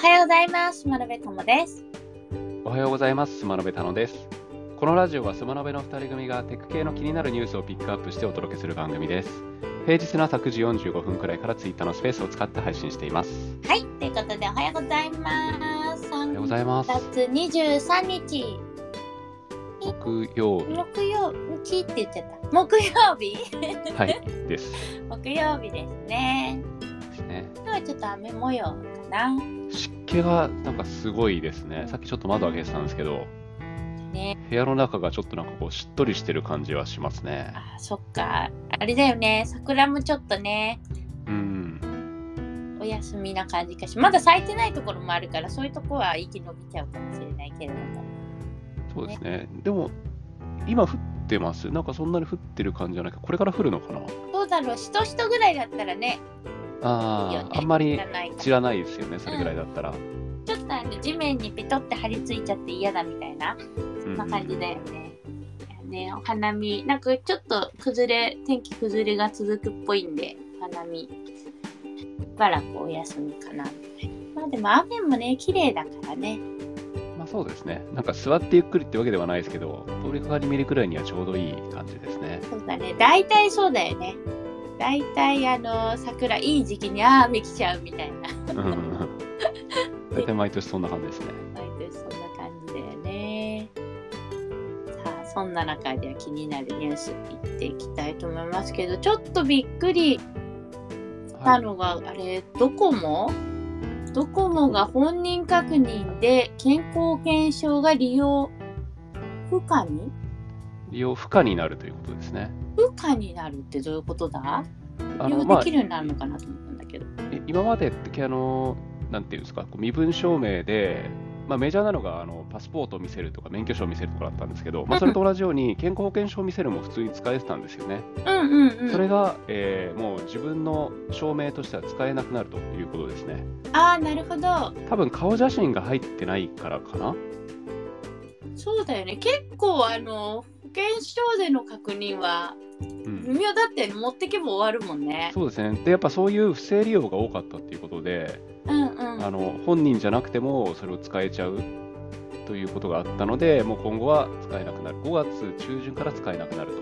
はようございます。まなべともです。おはようございます。スマノベタノです。このラジオはスマノベの2人組がテク系の気になるニュースをピックアップしてお届けする番組です。平日の朝9時45分くらいからツイッターのスペースを使って配信しています。はい、ということでおはようございます。おはようございます。3月23日、木曜日。木曜日って言っちゃった。木曜日？はい、です。木曜日ですね。ですね。はちょっと雨模様かな。湿気がなんかすごいですね。さっきちょっと窓開けてたんですけど、ね、部屋の中がちょっとなんかこうしっとりしてる感じはしますね。あ、そっか。あれだよね。桜もちょっとね、うん。お休みな感じかし。まだ咲いてないところもあるから、そういうとこは生き延びちゃうかもしれないけれども。そうですね。でも、今降ってます？なんかそんなに降ってる感じじゃないか。これから降るのかな？どうだろう、しとしとぐらいだったらね、あねあ、あんまり知らないですよね、それぐらいだったら。ちょっとあの地面にペトって張り付いちゃって嫌だみたいな、うんそんな感じだよね。いやね、お花見、なんかちょっと崩れ、天気崩れが続くっぽいんで、お花見、しばらくお休みかな。まあでも雨もね、綺麗だからね。まあそうですね。なんか座ってゆっくりってわけではないですけど、通りかかり見るくらいにはちょうどいい感じですね。そうだね、大体そうだよね。大体あの、桜、いい時期にああ雨来ちゃうみたいな。うん大体毎年そんな感じですね。毎年そんな感じだよね。さあ、そんな中では気になるニュースいっていきたいと思いますけど、ちょっとびっくりしたはい、のが、あれ、ドコモ？ドコモが本人確認で健康保険証が利用不可に？利用不可になるということですね。不可になるってどういうことだ？利用できるようになるのかなと思ったんだけど。い今までってあの、なんていうんですか、身分証明で、まあ、メジャーなのがあのパスポートを見せるとか免許証を見せるとかだったんですけど、まあ、それと同じように健康保険証を見せるも普通に使えてたんですよね。うんうんうん。それが、えーもう自分の証明としては使えなくなるということですね。ああ、なるほど。多分顔写真が入ってないからかな。そうだよね。結構あの、保険証での確認はうん微妙だって持ってけば終わるもんね。そうですね。で、やっぱそういう不正利用が多かったっていうことで、うんうん。あの本人じゃなくてもそれを使えちゃうということがあったので、もう今後は使えなくなる。5月中旬から使えなくなると。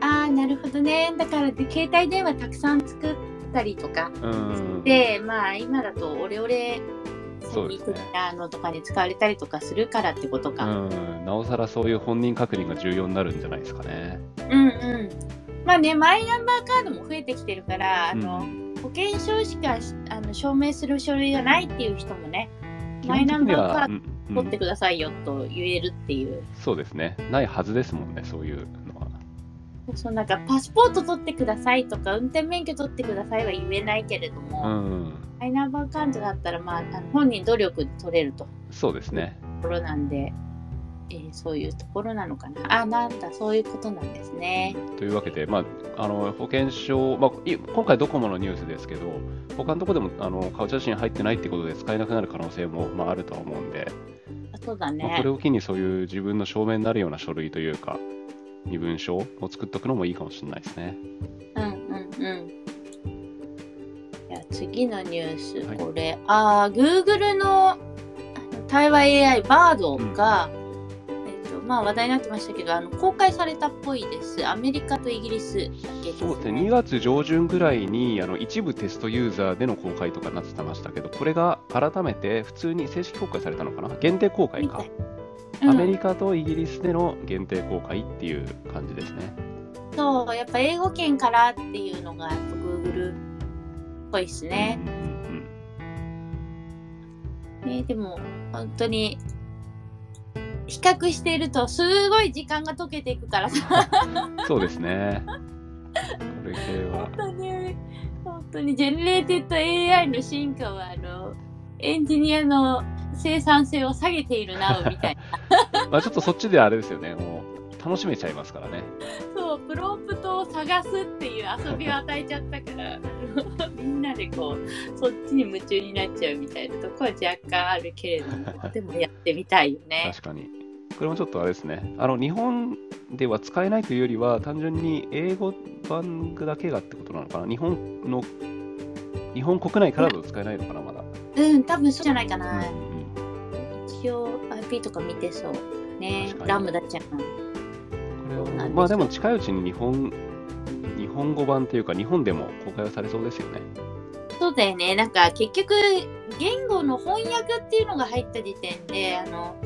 ああ、なるほどね。だからで携帯電話たくさん作ったりとか。うん。で、まあ今だとオレオレそうですねあのとかに使われたりとかするからってことか。うん、なおさらそういう本人確認が重要になるんじゃないですかね。うんうん。まあね、マイナンバーカードも増えてきてるから、あの、うん保険証しかあの証明する書類がないっていう人もね、マイナンバーカーうんうんド取ってくださいよと言えるっていう。そうですね。ないはずですもんね、そういう。そうなんかパスポート取ってくださいとか運転免許取ってくださいは言えないけれども、うん。マイナンバーカードだったら、まあ、あの本人努力で取れると。そうですね。ころなんで、えーそういうところなのかな。あなんだそういうことなんですね。というわけで、まあ、あの保険証、まあ、い今回ドコモのニュースですけど、他のところでもあの顔写真入ってないってことで使えなくなる可能性も、まあ、あるとは思うんで、あそうだまあ、ねこれを機にそういう自分の証明になるような書類というか、身分証を作っておくのもいいかもしれないですね。うんうんうん。次のニュース、はいこれ。あー Google の対話 AI バードが、えっとまあ、話題になってましたけどあの公開されたっぽいです。アメリカとイギリスだけね、そうですね、2月上旬ぐらいにあの一部テストユーザーでの公開とかになってましたけど、これが改めて普通に正式公開されたのかな？限定公開かアメリカとイギリスでの限定公開っていう感じですね。そう、やっぱ英語圏からっていうのが、やっぱ Google っぽいですね。うんうんねでも、本当に、比較していると、すごい時間が溶けていくからさ、うんそうですね。これ系は本。当に、本当に、 generated AI の進化は、あの、エンジニアの生産性を下げているな、みたいな。まあちょっとそっちであれですよね、もう楽しめちゃいますからね。そう、プロンプトを探すっていう遊びを与えちゃったから、みんなでこう、そっちに夢中になっちゃうみたいなとこは若干あるけれども、でもやってみたいよね。確かに。これもちょっとあれですね。あの、日本では使えないというよりは、単純に英語版だけがってことなのかな。日本の、日本国内からだと使えないのかな、まだ。うん、多分そうじゃないかな。うん応 IP とか見てそう。ねラムダちゃん。これまあでも近いうちに日本日本語版というか日本でも公開はされそうですよね。そうだよね。なんか結局、言語の翻訳っていうのが入った時点で、あの、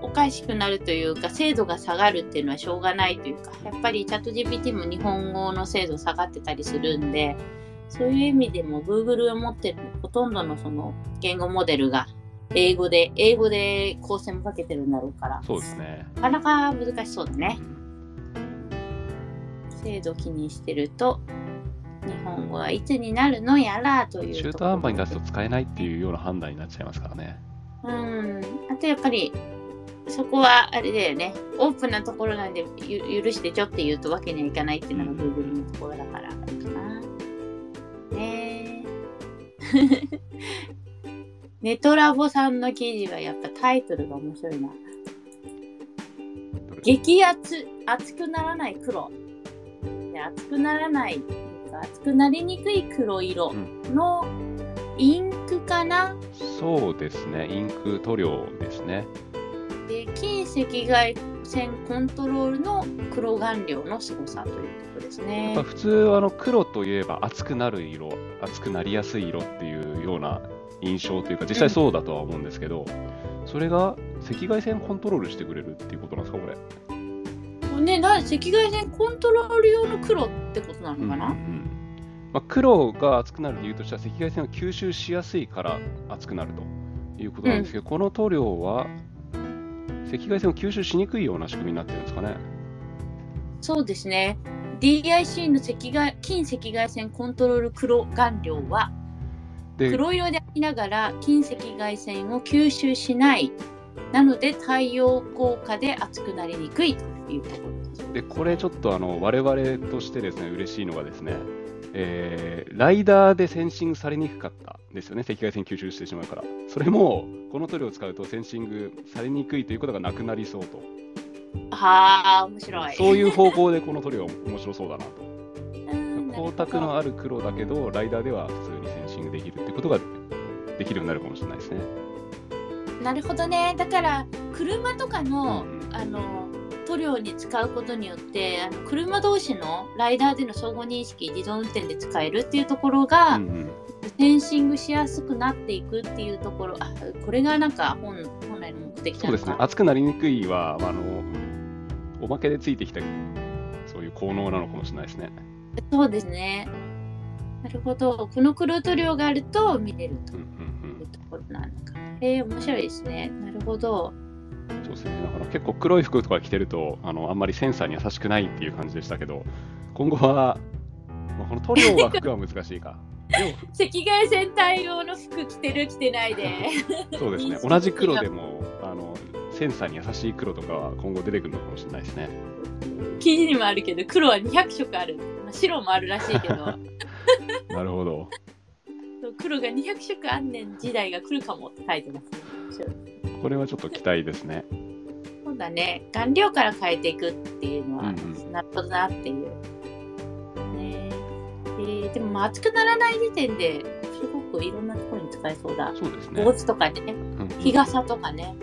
おかしくなるというか、精度が下がるっていうのはしょうがないというか、やっぱりチャット GPT も日本語の精度下がってたりするんで、そういう意味でも Google を持ってるほとんどのその言語モデルが英語で、英語で構成もかけてるんだろうから、そうですね。なかなか難しそうだねう。ん精度気にしてると、日本語はいつになるのやらという中途半端に出すと使えないっていうような判断になっちゃいますからね。うん。あとやっぱり、そこはあれだよね。オープンなところなんでゆ許してちょって言うとわけにはいかないっていうのが Google のところだからかな。ねえ。ネトラボさんの記事はやっぱタイトルが面白いな。激熱、熱くならない黒。で熱くならない、熱くなりにくい黒色のインクかな、そうですね。インク塗料ですね。で近赤外線コントロールの黒顔料の凄さということですやっねぱ。普通あの黒といえば熱くなる色、熱くなりやすい色っていうような印象というか、実際そうだとは思うんですけど、それが赤外線コントロールしてくれるっていうことなんですか、これ？ね、な赤外線コントロール用の黒ってことなのかな、うんうんうんまあ、黒が熱くなる理由としては赤外線を吸収しやすいから熱くなるということなんですけど、この塗料は赤外線を吸収しにくいような仕組みになってるんですかね？そうですね。DIC の赤外近赤外線コントロール黒顔料はで黒色でありながら近赤外線を吸収しない。なので太陽効果で熱くなりにくいというところでこれちょっとあの我々としてですね嬉しいのがですね、えーライダーでセンシングされにくかったですよね、赤外線吸収してしまうから。それもこの塗料を使うとセンシングされにくいということがなくなりそうと。はあ、面白い。そういう方向でこの塗料は面白そうだなと。うん光沢のある黒だけど、 LiDAR では普通にセンシングできるってことができるようになるかもしれないですね。なるほどね。だから車とかの、うんあの塗料に使うことによってあの車同士の LiDAR での相互認識自動運転で使えるっていうところが、うんうんセンシングしやすくなっていくっていうところあこれがなんか本本来の目的そうですね、熱くなりにくいは、まああのおまけでついてきたそういう効能なのかもしれないですね。そうですねなるほど。この黒塗料があると見れると。いうところなのか。えー、面白いですね。なるほど。そうですね、だから結構黒い服とか着てるとあの、あんまりセンサーに優しくないっていう感じでしたけど、今後は、まあ、この塗料は服は難しいか。赤外線対応の服着てる着てないで。そうですね、同じ黒でもあのセンサーに優しい黒とかは今後出てくるのかもしれないですね。記事にもあるけど黒は200色ある、まあ、白もあるらしいけど なるほど。黒が200色あんねん時代が来るかもって書いてますね。これはちょっと期待ですね。そうだね。顔料から変えていくっていうのは、うんうん。なるほどなっていう。ね。えーでもまあ熱くならない時点ですごくいろんなところに使えそうだ。そうですね。帽子とかね。うんうん。日傘とかね。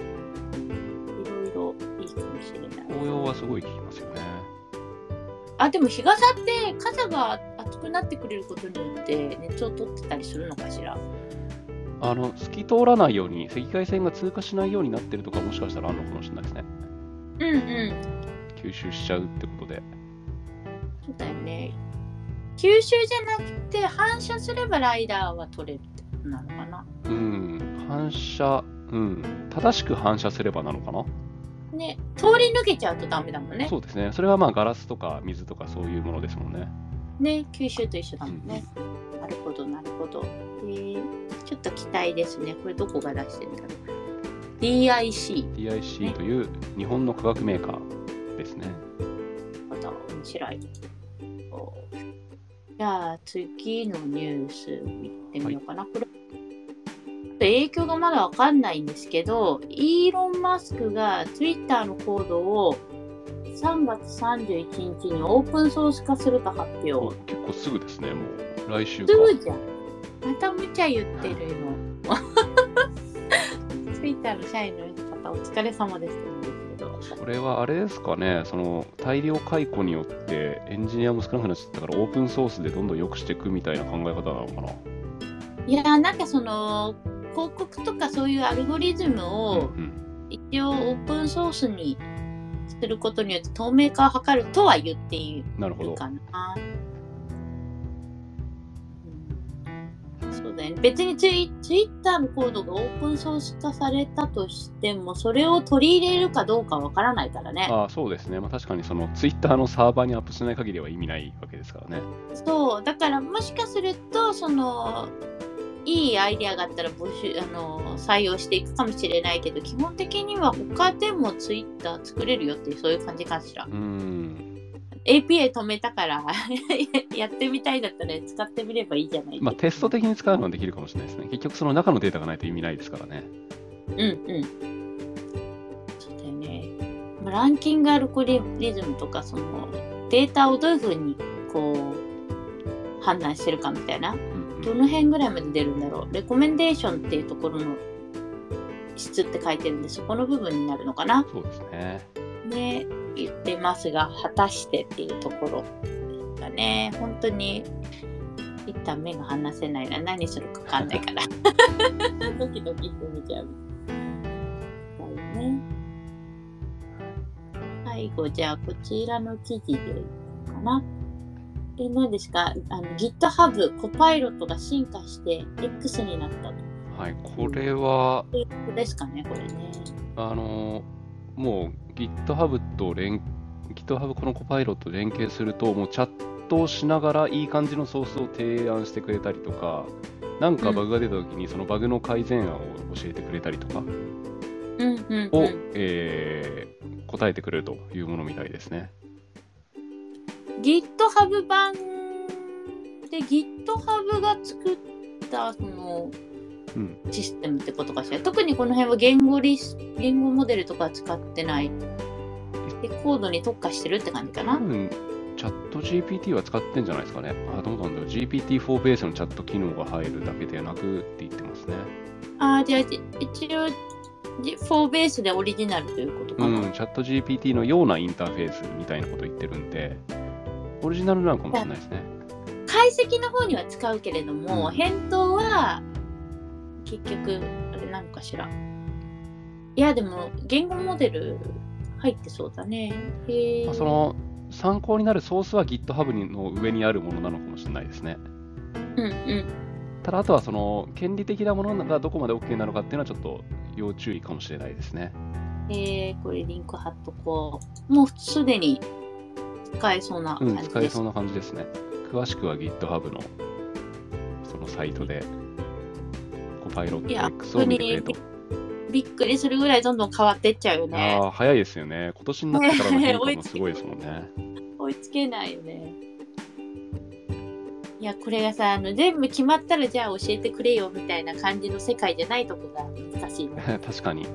いろいろいいかもしれない。紅葉はすごい効きますよね。あでも日傘って傘が熱くなってくれることによって熱を取ってたりするのかしら？あの透き通らないように赤外線が通過しないようになってるとかもしかしたらあるのかもしれないですね。うんうん。吸収しちゃうってことで。そうだよね。吸収じゃなくて反射すればライダーは取れるってことなのかな？うん、反射、うん、正しく反射すればなのかな、ね。通り抜けちゃうとダメだもんね。そうですね。それはまあガラスとか水とかそういうものですもんね。ね吸収と一緒だもんね、なるほどなるほど。えー、ちょっと期待ですね。これどこが出してんだろう。DIC DIC という日本の化学メーカーですね。また面白い。おじゃあ次のニュース見てみようかな。これ影響がまだわかんないんですけど、イーロン・マスクが Twitter のコードを3月31日にオープンソース化すると発表。結構すぐですね、もう来週か。すぐじゃん。また無茶言ってるよ。ツイッターの社員の方、お疲れ様です。これはあれですかね、その大量解雇によってエンジニアも少なくなっちゃったから、オープンソースでどんどん良くしていくみたいな考え方なのかな。いやーなんかその広告とかそういうアルゴリズムうんをうん一応オープンソースにすることによって透明化を図るとは言っていなるほど。るかな。うんそうだよね。別にツイツイッターのコードがオープンソース化されたとしても、それを取り入れるかどうかわからないからね。ああそうですね、まあ、確かにそのツイッターのサーバーにアップしない限りは意味ないわけですからね。そう、だからもしかすると、その、いいアイデアがあったら募集、あの、採用していくかもしれないけど、基本的には他でもツイッター作れるよっていう、そういう感じかしらう。ーん。API 止めたから、やってみたいだったら使ってみればいいじゃないまあテスト的に使うのはできるかもしれないですね。結局その中のデータがないと意味ないですからね。うんうん。そうだよね。まあランキングアルゴリズムとか、その、データをどういうふうに、こう、判断してるかみたいな。どの辺ぐらいまで出るんだろう？レコメンデーションっていうところの質って書いてるんで、そこの部分になるのかな？そうですね。ね、言ってますが、果たしてっていうところがね、本当に、一旦目が離せないな。何するか分かんないから。ドキドキしてみちゃう。だよね。最後、じゃあ、こちらの記事でいいかな。え、何ですか？あの ?GitHub、コパイロットが進化して X になったと。はい、これは、ですかね、これね。あのもう GitHub と連 GitHub このコパイロット連携すると、もうチャットをしながらいい感じのソースを提案してくれたりとか、なんかバグが出たときにそのバグの改善案を教えてくれたりとかうんうん、を、うん。えー答えてくれるというものみたいですね。GitHub 版で GitHub が作ったそのうん、システムってことかしら？特にこの辺は言語リス言語モデルとかは使ってないでコードに特化してるって感じかな？多分チャット GPT は使ってんじゃないですかね。あ、どうなんだろう。GPT-4 ベースのチャット機能が入るだけでなくって言ってますね。ああじゃあい一応じ4ベースでオリジナルということかな、うん、チャット GPT のようなインターフェースみたいなこと言ってるんで、オリジナルなのかもしれないですね。解析の方には使うけれども、うん返答は結局あれなのかしらいやでも言語モデル入ってそうだねへその参考になるソースは GitHub の上にあるものなのかもしれないですね。うんうんただ、あとはその権利的なものがどこまで OK なのかっていうのはちょっと要注意かもしれないですね。えー、これリンク貼っとこう。もうすでに使えそうなうん、感じです。使えそうな感じですね。詳しくは GitHub のそのサイトで、コパイロット X を見てくれと。びっくりするぐらいどんどん変わってっちゃうよね。ああ、早いですよね。今年になってからの変化もすごいですもんね。追いつけないよね。いや、これがさ、あの全部決まったらじゃあ教えてくれよみたいな感じの世界じゃないとこが難しいね。確かに。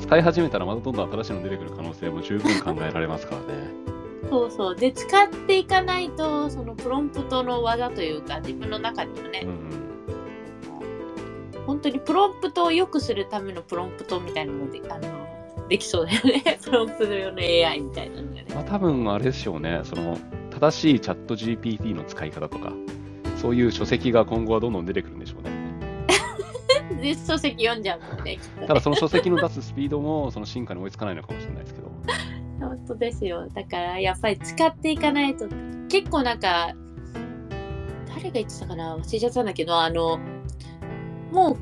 使い始めたらまたどんどん新しいの出てくる可能性も十分考えられますからね。そうそう。で、使っていかないと、そのプロンプトの技というか、自分の中にもね、うんうん。本当にプロンプトを良くするためのプロンプトみたいなのもであのできそうだよね。プロンプト用の AI みたいなのがね。まあ多分あれでしょうね。その正しいチャット GPT の使い方とか、そういう書籍が今後はどんどん出てくるんでしょうね。で、書籍読んじゃうもんねただその書籍の出すスピードもその進化に追いつかないのかもしれないですけど。本当ですよ。だからやっぱり使っていかないと、結構なんか、誰が言ってたかな？忘れちゃったんだけど、あの、もう、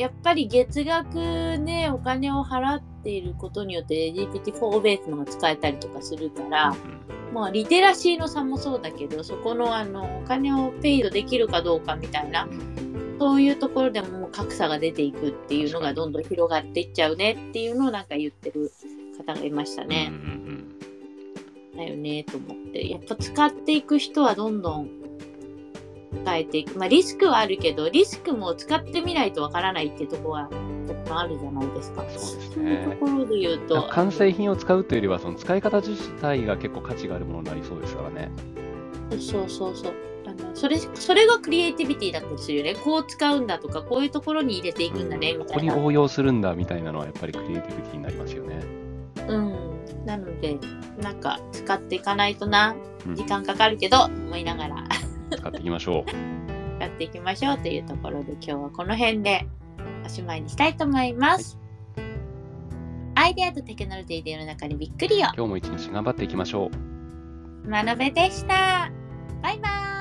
やっぱり月額ね、お金を払っていることによって GPT-4 ベースのが使えたりとかするから、まあ、リテラシーの差もそうだけど、そこのあのお金をペイドできるかどうかみたいな、そういうところでも格差が出ていくっていうのがどんどん広がっていっちゃうねっていうのをなんか言ってる方がいましたね。うんうんだよねと思って。やっぱ使っていく人はどんどん変えていく。まあリスクはあるけど、リスクも使ってみないとわからないっていうところはあるじゃないですか。そうですそういうねところで言ううんと、完成品を使うというよりは、その使い方自体が結構価値があるものになりそうですからね。そうそうそう。あのそれそれがクリエイティビティだったりするよねこう使うんだとかこういうところに入れていくんだね、みここにたいな応用するんだみたいなのはやっぱりクリエイティビティになりますよね。うんなのでなんか使っていかないとなうん。時間かかるけど思いながら。使っていきましょう。やっていきましょうというところで今日はこの辺でおしまいにしたいと思います、アイデアとテクノロジーで世の中にびっくりよ。今日も一日頑張っていきましょう。学べでした。バイバーイ